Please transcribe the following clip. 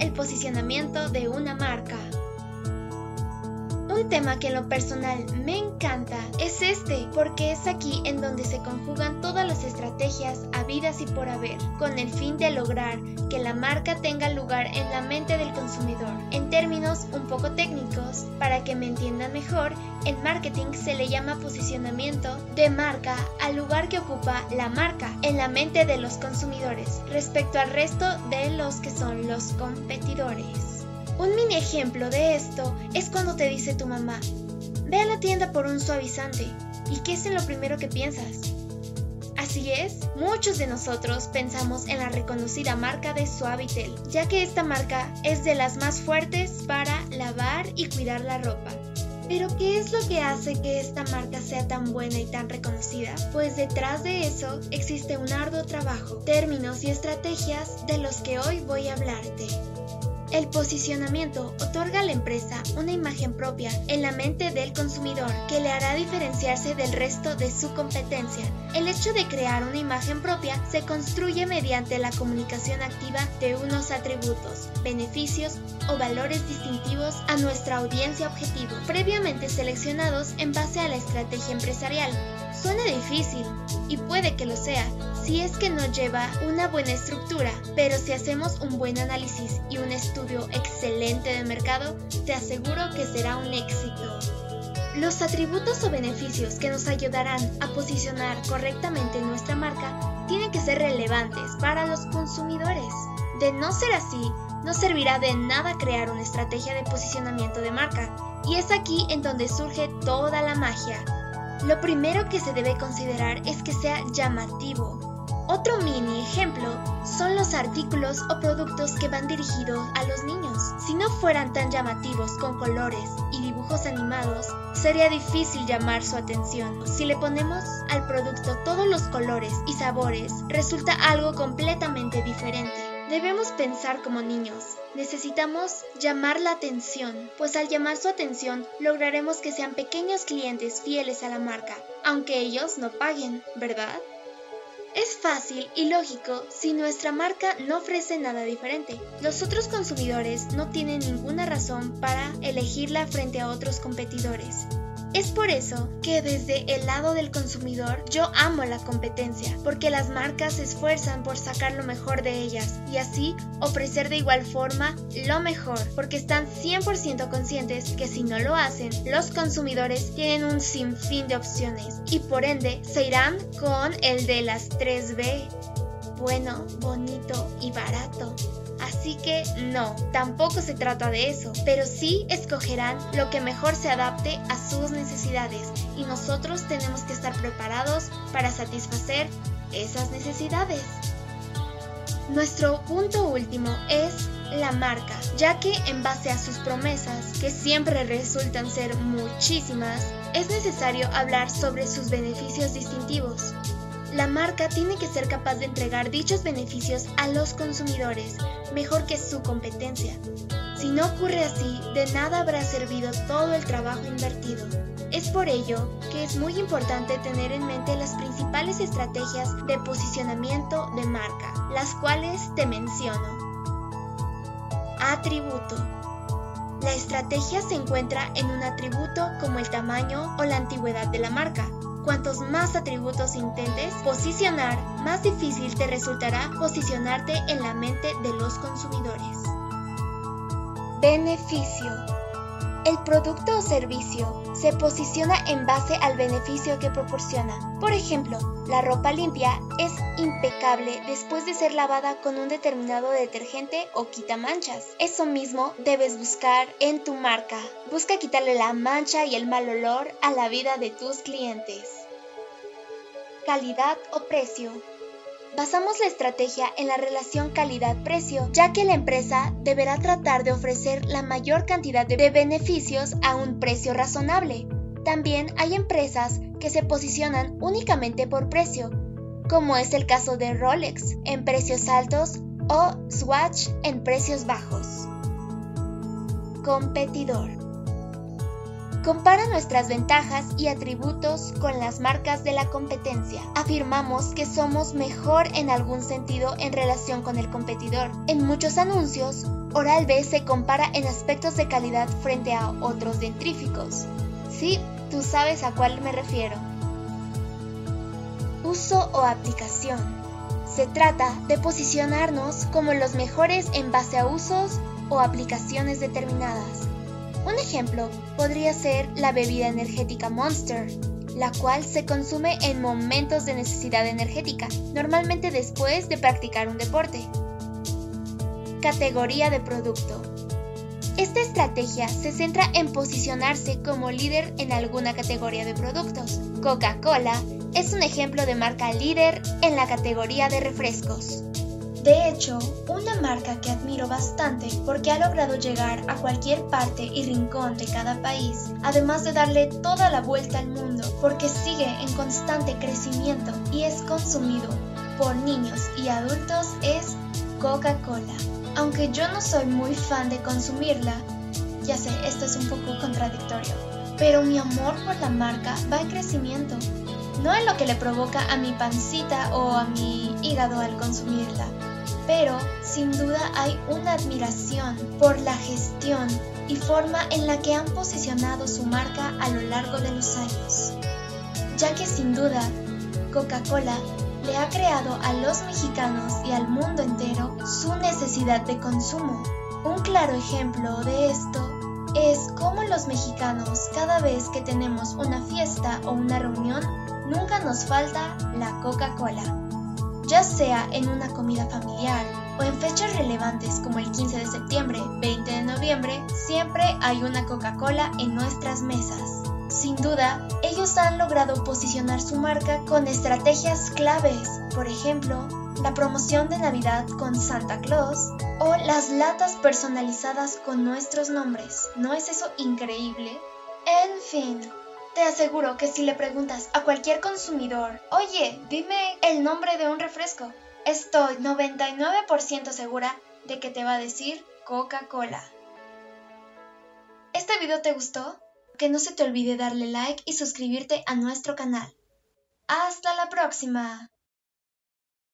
el posicionamiento de una marca. Un tema que en lo personal me encanta es este, porque es aquí en donde se conjugan todas las estrategias habidas y por haber, con el fin de lograr que la marca tenga lugar en la mente del consumidor. En términos un poco técnicos, para que me entiendan mejor, el marketing se le llama posicionamiento de marca al lugar que ocupa la marca en la mente de los consumidores respecto al resto de los que son los competidores. Un mini ejemplo de esto es cuando te dice tu mamá, ve a la tienda por un suavizante. ¿Y qué es lo primero que piensas? Así es, muchos de nosotros pensamos en la reconocida marca de Suavitel, ya que esta marca es de las más fuertes para lavar y cuidar la ropa. Pero ¿qué es lo que hace que esta marca sea tan buena y tan reconocida? Pues detrás de eso existe un arduo trabajo, términos y estrategias de los que hoy voy a hablarte. El posicionamiento otorga a la empresa una imagen propia en la mente del consumidor que le hará diferenciarse del resto de su competencia. El hecho de crear una imagen propia se construye mediante la comunicación activa de unos atributos, beneficios o valores distintivos a nuestra audiencia objetivo, previamente seleccionados en base a la estrategia empresarial. Suena difícil, y puede que lo sea, si es que no lleva una buena estructura, pero si hacemos un buen análisis y un estudio excelente de mercado, te aseguro que será un éxito. Los atributos o beneficios que nos ayudarán a posicionar correctamente nuestra marca tienen que ser relevantes para los consumidores. De no ser así, no servirá de nada crear una estrategia de posicionamiento de marca. Y es aquí en donde surge toda la magia. Lo primero que se debe considerar es que sea llamativo, otro mini ejemplo son los artículos o productos que van dirigidos a los niños. Si no fueran tan llamativos con colores y dibujos animados, sería difícil llamar su atención. Si le ponemos al producto todos los colores y sabores, resulta algo completamente diferente. Debemos pensar como niños. Necesitamos llamar la atención, pues al llamar su atención lograremos que sean pequeños clientes fieles a la marca, aunque ellos no paguen, ¿verdad? Es fácil y lógico si nuestra marca no ofrece nada diferente. Los otros consumidores no tienen ninguna razón para elegirla frente a otros competidores. Es por eso que desde el lado del consumidor yo amo la competencia, porque las marcas se esfuerzan por sacar lo mejor de ellas y así ofrecer de igual forma lo mejor, porque están 100% conscientes que si no lo hacen, los consumidores tienen un sinfín de opciones y por ende se irán con el de las 3B, bueno, bonito y barato. Así que no, tampoco se trata de eso, pero sí escogerán lo que mejor se adapte a sus necesidades y nosotros tenemos que estar preparados para satisfacer esas necesidades. Nuestro punto último es la marca, ya que en base a sus promesas, que siempre resultan ser muchísimas, es necesario hablar sobre sus beneficios distintivos. La marca tiene que ser capaz de entregar dichos beneficios a los consumidores mejor que su competencia. Si no ocurre así, de nada habrá servido todo el trabajo invertido. Es por ello que es muy importante tener en mente las principales estrategias de posicionamiento de marca, las cuales te menciono. Atributo. La estrategia se encuentra en un atributo como el tamaño o la antigüedad de la marca, Cuantos más atributos intentes posicionar, más difícil te resultará posicionarte en la mente de los consumidores. Beneficio. El producto o servicio se posiciona en base al beneficio que proporciona. Por ejemplo, la ropa limpia es impecable después de ser lavada con un determinado detergente o quita manchas. Eso mismo debes buscar en tu marca. Busca quitarle la mancha y el mal olor a la vida de tus clientes. Calidad o precio. Basamos la estrategia en la relación calidad-precio, ya que la empresa deberá tratar de ofrecer la mayor cantidad de beneficios a un precio razonable. También hay empresas que se posicionan únicamente por precio, como es el caso de Rolex en precios altos o Swatch en precios bajos. Competidor. Compara nuestras ventajas y atributos con las marcas de la competencia. Afirmamos que somos mejor en algún sentido en relación con el competidor. En muchos anuncios, Oral-B se compara en aspectos de calidad frente a otros dentríficos. Sí, tú sabes a cuál me refiero. Uso o aplicación. Se trata de posicionarnos como los mejores en base a usos o aplicaciones determinadas. Un ejemplo podría ser la bebida energética Monster, la cual se consume en momentos de necesidad energética, normalmente después de practicar un deporte. Categoría de producto. Esta estrategia se centra en posicionarse como líder en alguna categoría de productos. Coca-Cola es un ejemplo de marca líder en la categoría de refrescos. De hecho, una marca que admiro bastante porque ha logrado llegar a cualquier parte y rincón de cada país, además de darle toda la vuelta al mundo porque sigue en constante crecimiento y es consumido por niños y adultos, es Coca-Cola. Aunque yo no soy muy fan de consumirla, ya sé, esto es un poco contradictorio, pero mi amor por la marca va en crecimiento, no en lo que le provoca a mi pancita o a mi hígado al consumirla, pero sin duda hay una admiración por la gestión y forma en la que han posicionado su marca a lo largo de los años, ya que sin duda Coca-Cola le ha creado a los mexicanos y al mundo entero su necesidad de consumo. Un claro ejemplo de esto es cómo los mexicanos cada vez que tenemos una fiesta o una reunión, nunca nos falta la Coca-Cola ya sea en una comida familiar o en fechas relevantes como el 15 de septiembre, 20 de noviembre, siempre hay una Coca-Cola en nuestras mesas. Sin duda, ellos han logrado posicionar su marca con estrategias claves, por ejemplo, la promoción de Navidad con Santa Claus o las latas personalizadas con nuestros nombres. ¿No es eso increíble? En fin, te aseguro que si le preguntas a cualquier consumidor, oye, dime el nombre de un refresco, estoy 99% segura de que te va a decir Coca-Cola. ¿Este video te gustó? Que no se te olvide darle like y suscribirte a nuestro canal. ¡Hasta la próxima!